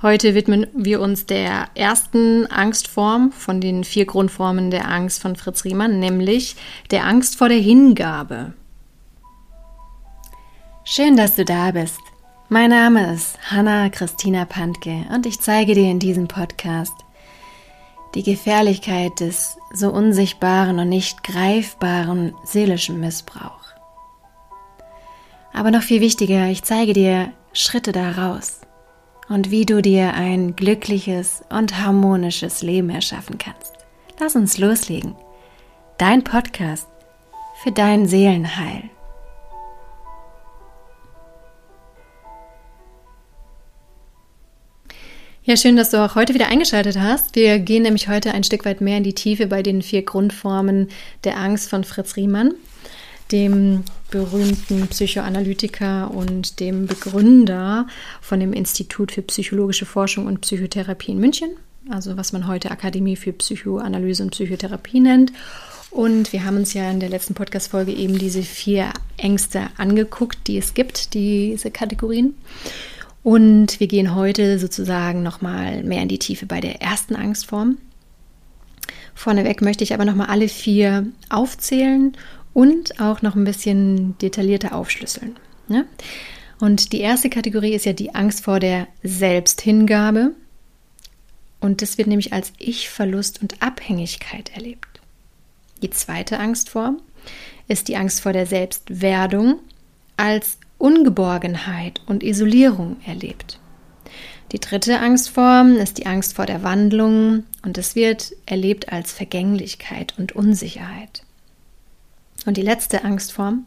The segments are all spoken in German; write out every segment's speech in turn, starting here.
Heute widmen wir uns der ersten Angstform von den vier Grundformen der Angst von Fritz Riemann, nämlich der Angst vor der Hingabe. Schön, dass du da bist. Mein Name ist Hanna Christina Pantke und ich zeige dir in diesem Podcast die Gefährlichkeit des so unsichtbaren und nicht greifbaren seelischen Missbrauchs. Aber noch viel wichtiger, ich zeige dir Schritte daraus und wie du dir ein glückliches und harmonisches Leben erschaffen kannst. Lass uns loslegen. Dein Podcast für dein Seelenheil. Ja, schön, dass du auch heute wieder eingeschaltet hast. Wir gehen nämlich heute ein Stück weit mehr in die Tiefe bei den vier Grundformen der Angst von Fritz Riemann dem berühmten Psychoanalytiker und dem Begründer von dem Institut für psychologische Forschung und Psychotherapie in München, also was man heute Akademie für Psychoanalyse und Psychotherapie nennt. Und wir haben uns ja in der letzten Podcast-Folge eben diese vier Ängste angeguckt, die es gibt, diese Kategorien. Und wir gehen heute sozusagen nochmal mehr in die Tiefe bei der ersten Angstform. Vorneweg möchte ich aber nochmal alle vier aufzählen und auch noch ein bisschen detaillierter aufschlüsseln. Ne? Und die erste Kategorie ist ja die Angst vor der Selbsthingabe. Und das wird nämlich als Ich-Verlust und Abhängigkeit erlebt. Die zweite Angstform ist die Angst vor der Selbstwerdung als Ungeborgenheit und Isolierung erlebt. Die dritte Angstform ist die Angst vor der Wandlung und es wird erlebt als Vergänglichkeit und Unsicherheit. Und die letzte Angstform,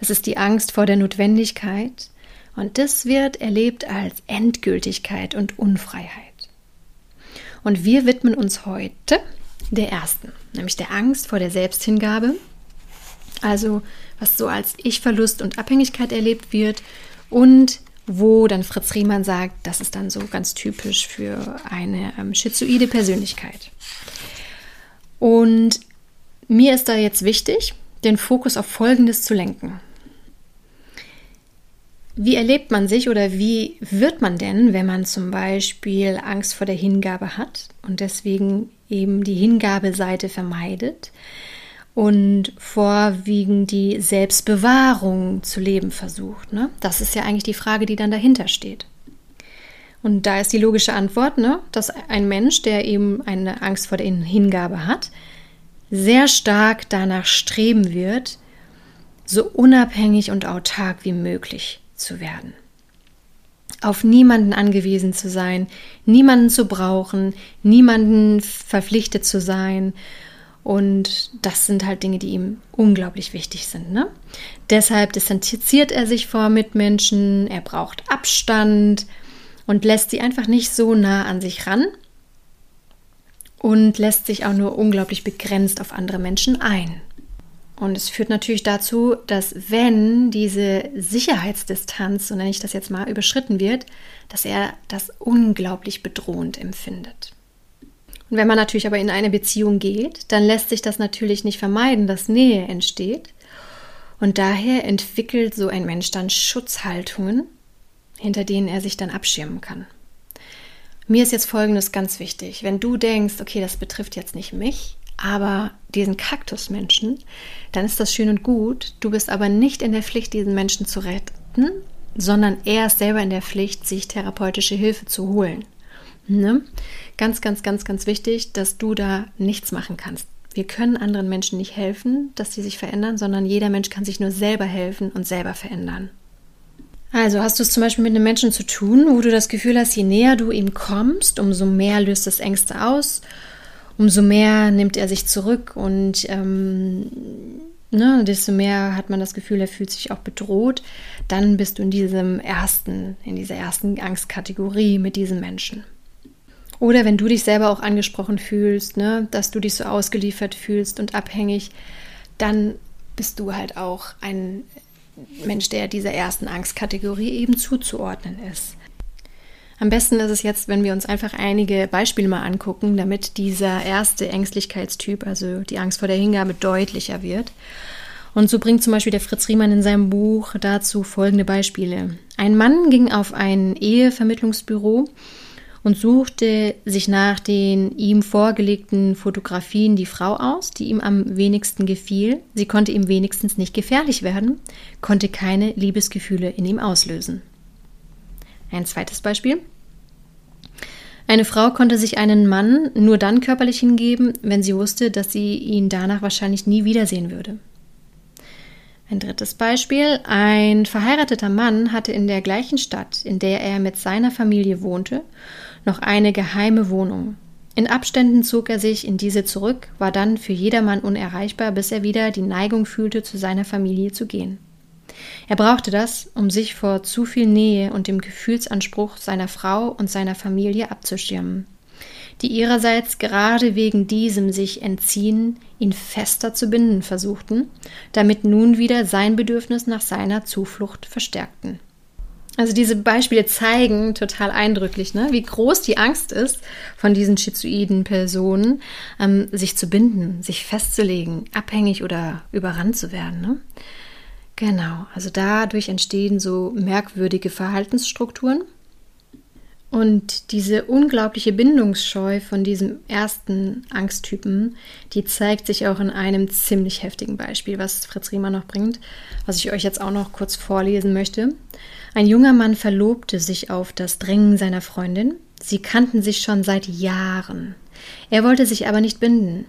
das ist die Angst vor der Notwendigkeit. Und das wird erlebt als Endgültigkeit und Unfreiheit. Und wir widmen uns heute der ersten, nämlich der Angst vor der Selbsthingabe. Also was so als Ich-Verlust und Abhängigkeit erlebt wird und wo dann Fritz Riemann sagt, das ist dann so ganz typisch für eine ähm, schizoide Persönlichkeit. Und mir ist da jetzt wichtig, den Fokus auf Folgendes zu lenken. Wie erlebt man sich oder wie wird man denn, wenn man zum Beispiel Angst vor der Hingabe hat und deswegen eben die Hingabeseite vermeidet und vorwiegend die Selbstbewahrung zu leben versucht? Ne? Das ist ja eigentlich die Frage, die dann dahinter steht. Und da ist die logische Antwort, ne, dass ein Mensch, der eben eine Angst vor der Hingabe hat, sehr stark danach streben wird, so unabhängig und autark wie möglich zu werden. Auf niemanden angewiesen zu sein, niemanden zu brauchen, niemanden verpflichtet zu sein. Und das sind halt Dinge, die ihm unglaublich wichtig sind. Ne? Deshalb distanziert er sich vor Mitmenschen, er braucht Abstand und lässt sie einfach nicht so nah an sich ran, und lässt sich auch nur unglaublich begrenzt auf andere Menschen ein. Und es führt natürlich dazu, dass wenn diese Sicherheitsdistanz, so nenne ich das jetzt mal, überschritten wird, dass er das unglaublich bedrohend empfindet. Und wenn man natürlich aber in eine Beziehung geht, dann lässt sich das natürlich nicht vermeiden, dass Nähe entsteht. Und daher entwickelt so ein Mensch dann Schutzhaltungen, hinter denen er sich dann abschirmen kann. Mir ist jetzt Folgendes ganz wichtig. Wenn du denkst, okay, das betrifft jetzt nicht mich, aber diesen Kaktusmenschen, dann ist das schön und gut. Du bist aber nicht in der Pflicht, diesen Menschen zu retten, sondern er ist selber in der Pflicht, sich therapeutische Hilfe zu holen. Ne? Ganz, ganz, ganz, ganz wichtig, dass du da nichts machen kannst. Wir können anderen Menschen nicht helfen, dass sie sich verändern, sondern jeder Mensch kann sich nur selber helfen und selber verändern. Also hast du es zum Beispiel mit einem Menschen zu tun, wo du das Gefühl hast, je näher du ihm kommst, umso mehr löst das Ängste aus, umso mehr nimmt er sich zurück und ähm, ne, desto mehr hat man das Gefühl, er fühlt sich auch bedroht. Dann bist du in diesem ersten, in dieser ersten Angstkategorie mit diesem Menschen. Oder wenn du dich selber auch angesprochen fühlst, ne, dass du dich so ausgeliefert fühlst und abhängig, dann bist du halt auch ein Mensch, der dieser ersten Angstkategorie eben zuzuordnen ist. Am besten ist es jetzt, wenn wir uns einfach einige Beispiele mal angucken, damit dieser erste Ängstlichkeitstyp, also die Angst vor der Hingabe, deutlicher wird. Und so bringt zum Beispiel der Fritz Riemann in seinem Buch dazu folgende Beispiele. Ein Mann ging auf ein Ehevermittlungsbüro und suchte sich nach den ihm vorgelegten Fotografien die Frau aus, die ihm am wenigsten gefiel. Sie konnte ihm wenigstens nicht gefährlich werden, konnte keine Liebesgefühle in ihm auslösen. Ein zweites Beispiel. Eine Frau konnte sich einen Mann nur dann körperlich hingeben, wenn sie wusste, dass sie ihn danach wahrscheinlich nie wiedersehen würde. Ein drittes Beispiel. Ein verheirateter Mann hatte in der gleichen Stadt, in der er mit seiner Familie wohnte, noch eine geheime Wohnung. In Abständen zog er sich in diese zurück, war dann für jedermann unerreichbar, bis er wieder die Neigung fühlte, zu seiner Familie zu gehen. Er brauchte das, um sich vor zu viel Nähe und dem Gefühlsanspruch seiner Frau und seiner Familie abzuschirmen, die ihrerseits gerade wegen diesem sich entziehen, ihn fester zu binden versuchten, damit nun wieder sein Bedürfnis nach seiner Zuflucht verstärkten. Also diese Beispiele zeigen total eindrücklich, ne, wie groß die Angst ist von diesen schizoiden Personen, ähm, sich zu binden, sich festzulegen, abhängig oder überrannt zu werden. Ne? Genau, also dadurch entstehen so merkwürdige Verhaltensstrukturen. Und diese unglaubliche Bindungsscheu von diesem ersten Angsttypen, die zeigt sich auch in einem ziemlich heftigen Beispiel, was Fritz Riemer noch bringt, was ich euch jetzt auch noch kurz vorlesen möchte. Ein junger Mann verlobte sich auf das Drängen seiner Freundin. Sie kannten sich schon seit Jahren. Er wollte sich aber nicht binden.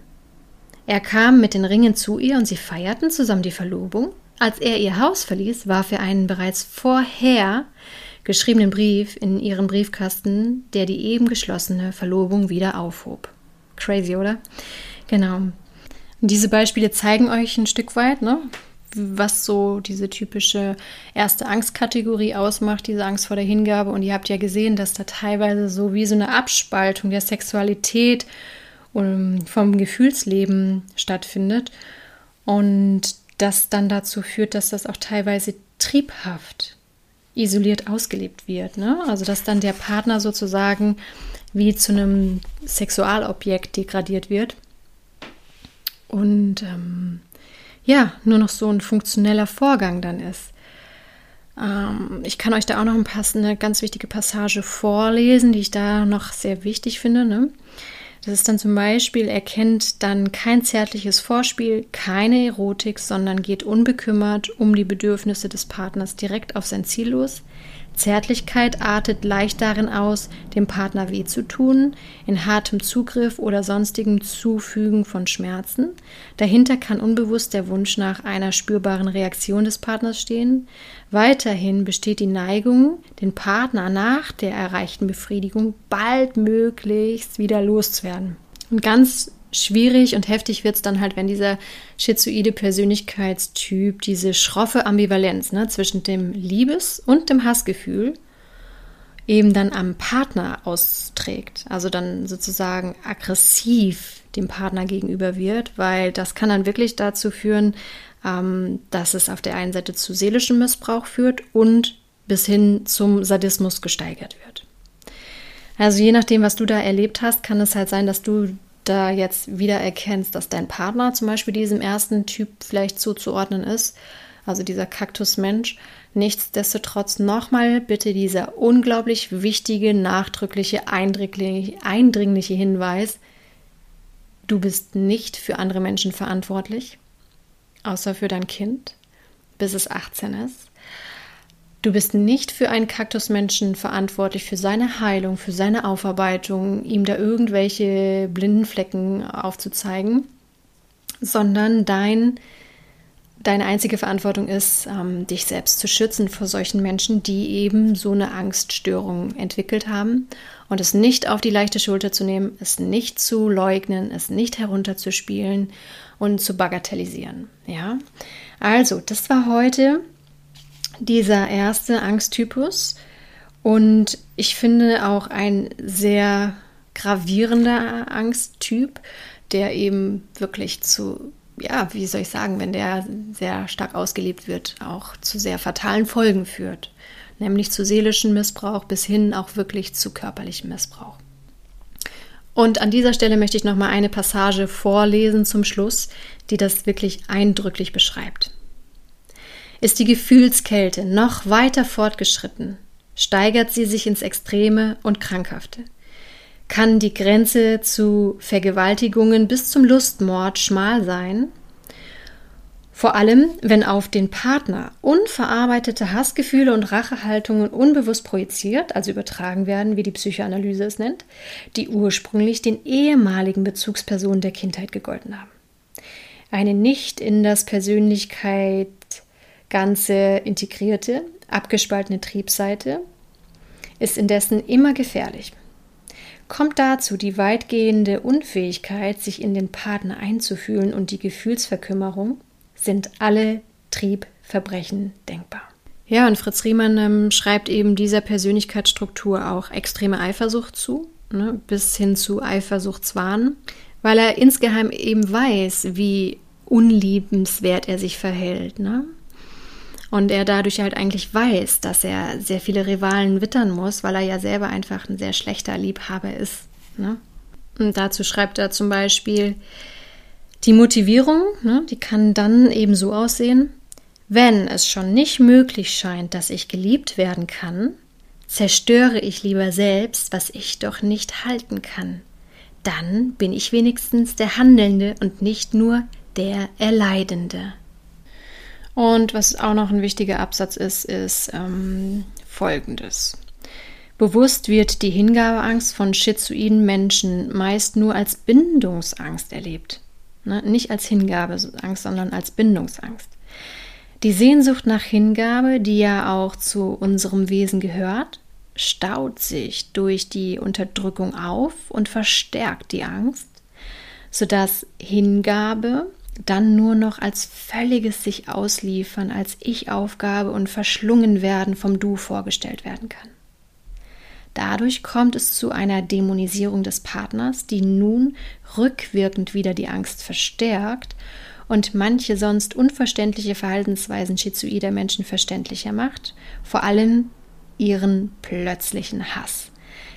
Er kam mit den Ringen zu ihr und sie feierten zusammen die Verlobung. Als er ihr Haus verließ, warf er einen bereits vorher geschriebenen Brief in ihren Briefkasten, der die eben geschlossene Verlobung wieder aufhob. Crazy, oder? Genau. Und diese Beispiele zeigen euch ein Stück weit, ne, was so diese typische erste Angstkategorie ausmacht, diese Angst vor der Hingabe. Und ihr habt ja gesehen, dass da teilweise so wie so eine Abspaltung der Sexualität um, vom Gefühlsleben stattfindet. Und das dann dazu führt, dass das auch teilweise triebhaft isoliert ausgelebt wird. Ne? Also dass dann der Partner sozusagen wie zu einem Sexualobjekt degradiert wird. Und ähm, ja, nur noch so ein funktioneller Vorgang dann ist. Ähm, ich kann euch da auch noch ein paar, eine ganz wichtige Passage vorlesen, die ich da noch sehr wichtig finde. Ne? Das ist dann zum Beispiel, er kennt dann kein zärtliches Vorspiel, keine Erotik, sondern geht unbekümmert um die Bedürfnisse des Partners direkt auf sein Ziel los. Zärtlichkeit artet leicht darin aus, dem Partner weh zu tun, in hartem Zugriff oder sonstigem Zufügen von Schmerzen. Dahinter kann unbewusst der Wunsch nach einer spürbaren Reaktion des Partners stehen. Weiterhin besteht die Neigung, den Partner nach der erreichten Befriedigung baldmöglichst wieder loszuwerden. Und ganz schwierig und heftig wird es dann halt, wenn dieser schizoide Persönlichkeitstyp diese schroffe Ambivalenz ne, zwischen dem Liebes- und dem Hassgefühl eben dann am Partner austrägt. Also dann sozusagen aggressiv dem Partner gegenüber wird, weil das kann dann wirklich dazu führen, ähm, dass es auf der einen Seite zu seelischem Missbrauch führt und bis hin zum Sadismus gesteigert wird. Also je nachdem, was du da erlebt hast, kann es halt sein, dass du da jetzt wieder erkennst, dass dein Partner zum Beispiel diesem ersten Typ vielleicht zuzuordnen ist, also dieser Kaktusmensch, nichtsdestotrotz nochmal bitte dieser unglaublich wichtige, nachdrückliche, eindringliche Hinweis, du bist nicht für andere Menschen verantwortlich, außer für dein Kind, bis es 18 ist. Du bist nicht für einen Kaktusmenschen verantwortlich, für seine Heilung, für seine Aufarbeitung, ihm da irgendwelche blinden Flecken aufzuzeigen, sondern dein, deine einzige Verantwortung ist, ähm, dich selbst zu schützen vor solchen Menschen, die eben so eine Angststörung entwickelt haben und es nicht auf die leichte Schulter zu nehmen, es nicht zu leugnen, es nicht herunterzuspielen und zu bagatellisieren. Ja, also das war heute dieser erste Angsttypus und ich finde auch ein sehr gravierender Angsttyp, der eben wirklich zu, ja, wie soll ich sagen, wenn der sehr stark ausgelebt wird, auch zu sehr fatalen Folgen führt, nämlich zu seelischem Missbrauch bis hin auch wirklich zu körperlichem Missbrauch. Und an dieser Stelle möchte ich noch mal eine Passage vorlesen zum Schluss, die das wirklich eindrücklich beschreibt. Ist die Gefühlskälte noch weiter fortgeschritten, steigert sie sich ins Extreme und Krankhafte. kann die Grenze zu Vergewaltigungen bis zum Lustmord schmal sein. Vor allem, wenn auf den Partner unverarbeitete Hassgefühle und Rachehaltungen unbewusst projiziert, also übertragen werden, wie die Psychoanalyse es nennt, die ursprünglich den ehemaligen Bezugspersonen der Kindheit gegolten haben. Eine nicht in das Persönlichkeit ganze integrierte, abgespaltene Triebseite ist indessen immer gefährlich. Kommt dazu die weitgehende Unfähigkeit, sich in den Partner einzufühlen und die Gefühlsverkümmerung, sind alle Triebverbrechen denkbar. Ja, und Fritz Riemann ähm, schreibt eben dieser Persönlichkeitsstruktur auch extreme Eifersucht zu, ne, bis hin zu Eifersuchtswahn, weil er insgeheim eben weiß, wie unliebenswert er sich verhält. Ne? Und er dadurch halt eigentlich weiß, dass er sehr viele Rivalen wittern muss, weil er ja selber einfach ein sehr schlechter Liebhaber ist. Ne? Und dazu schreibt er zum Beispiel, die Motivierung, ne, die kann dann eben so aussehen, wenn es schon nicht möglich scheint, dass ich geliebt werden kann, zerstöre ich lieber selbst, was ich doch nicht halten kann. Dann bin ich wenigstens der Handelnde und nicht nur der Erleidende. Und was auch noch ein wichtiger Absatz ist, ist ähm, folgendes. Bewusst wird die Hingabeangst von schizoiden Menschen meist nur als Bindungsangst erlebt. Ne? Nicht als Hingabeangst, sondern als Bindungsangst. Die Sehnsucht nach Hingabe, die ja auch zu unserem Wesen gehört, staut sich durch die Unterdrückung auf und verstärkt die Angst, sodass Hingabe dann nur noch als völliges sich ausliefern, als Ich-Aufgabe und verschlungen werden vom Du vorgestellt werden kann. Dadurch kommt es zu einer Dämonisierung des Partners, die nun rückwirkend wieder die Angst verstärkt und manche sonst unverständliche Verhaltensweisen schizoider Menschen verständlicher macht, vor allem ihren plötzlichen Hass,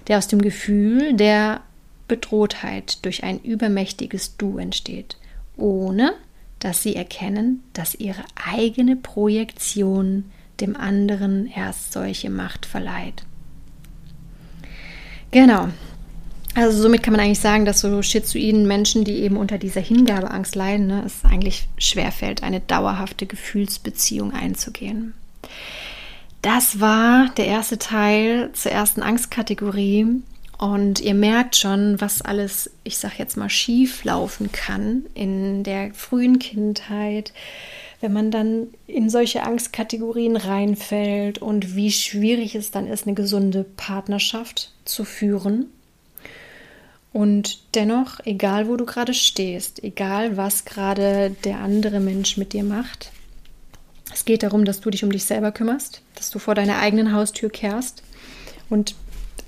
der aus dem Gefühl der Bedrohtheit durch ein übermächtiges Du entsteht ohne dass sie erkennen, dass ihre eigene Projektion dem anderen erst solche Macht verleiht. Genau. Also somit kann man eigentlich sagen, dass so schizoiden Menschen, die eben unter dieser Hingabeangst leiden, ne, es eigentlich schwerfällt, eine dauerhafte Gefühlsbeziehung einzugehen. Das war der erste Teil zur ersten Angstkategorie. Und ihr merkt schon, was alles, ich sag jetzt mal, schief laufen kann in der frühen Kindheit, wenn man dann in solche Angstkategorien reinfällt und wie schwierig es dann ist, eine gesunde Partnerschaft zu führen. Und dennoch, egal wo du gerade stehst, egal was gerade der andere Mensch mit dir macht, es geht darum, dass du dich um dich selber kümmerst, dass du vor deiner eigenen Haustür kehrst und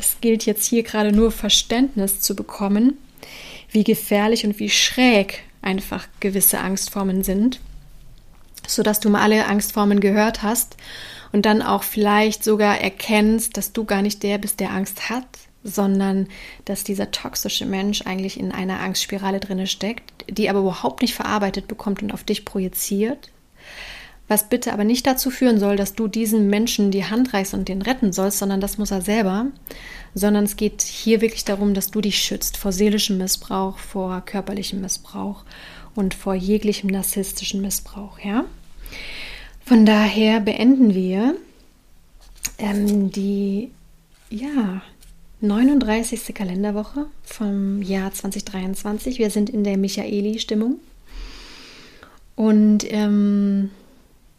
es gilt jetzt hier gerade nur Verständnis zu bekommen, wie gefährlich und wie schräg einfach gewisse Angstformen sind, sodass du mal alle Angstformen gehört hast und dann auch vielleicht sogar erkennst, dass du gar nicht der bist, der Angst hat, sondern dass dieser toxische Mensch eigentlich in einer Angstspirale drinne steckt, die aber überhaupt nicht verarbeitet bekommt und auf dich projiziert was bitte aber nicht dazu führen soll, dass du diesem Menschen die Hand reichst und den retten sollst, sondern das muss er selber, sondern es geht hier wirklich darum, dass du dich schützt vor seelischem Missbrauch, vor körperlichem Missbrauch und vor jeglichem narzisstischen Missbrauch, ja? Von daher beenden wir ähm, die ja, 39. Kalenderwoche vom Jahr 2023. Wir sind in der Michaeli-Stimmung. Und ähm,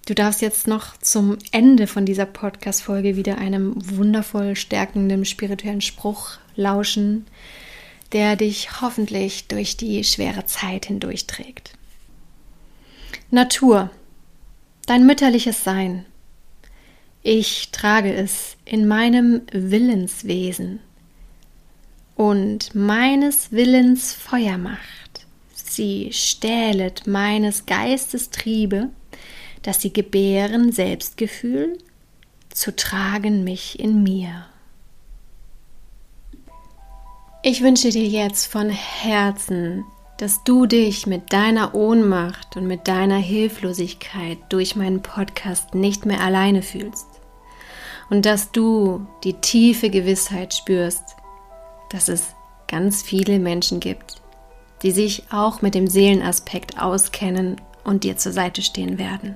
Du darfst jetzt noch zum Ende von dieser Podcast-Folge wieder einem wundervoll stärkenden spirituellen Spruch lauschen, der dich hoffentlich durch die schwere Zeit hindurchträgt. Natur, dein mütterliches Sein. Ich trage es in meinem Willenswesen und meines Willens Feuermacht. Sie stählet meines Geistes Triebe dass sie gebären Selbstgefühl zu tragen mich in mir. Ich wünsche dir jetzt von Herzen, dass du dich mit deiner Ohnmacht und mit deiner Hilflosigkeit durch meinen Podcast nicht mehr alleine fühlst und dass du die tiefe Gewissheit spürst, dass es ganz viele Menschen gibt, die sich auch mit dem Seelenaspekt auskennen und dir zur Seite stehen werden.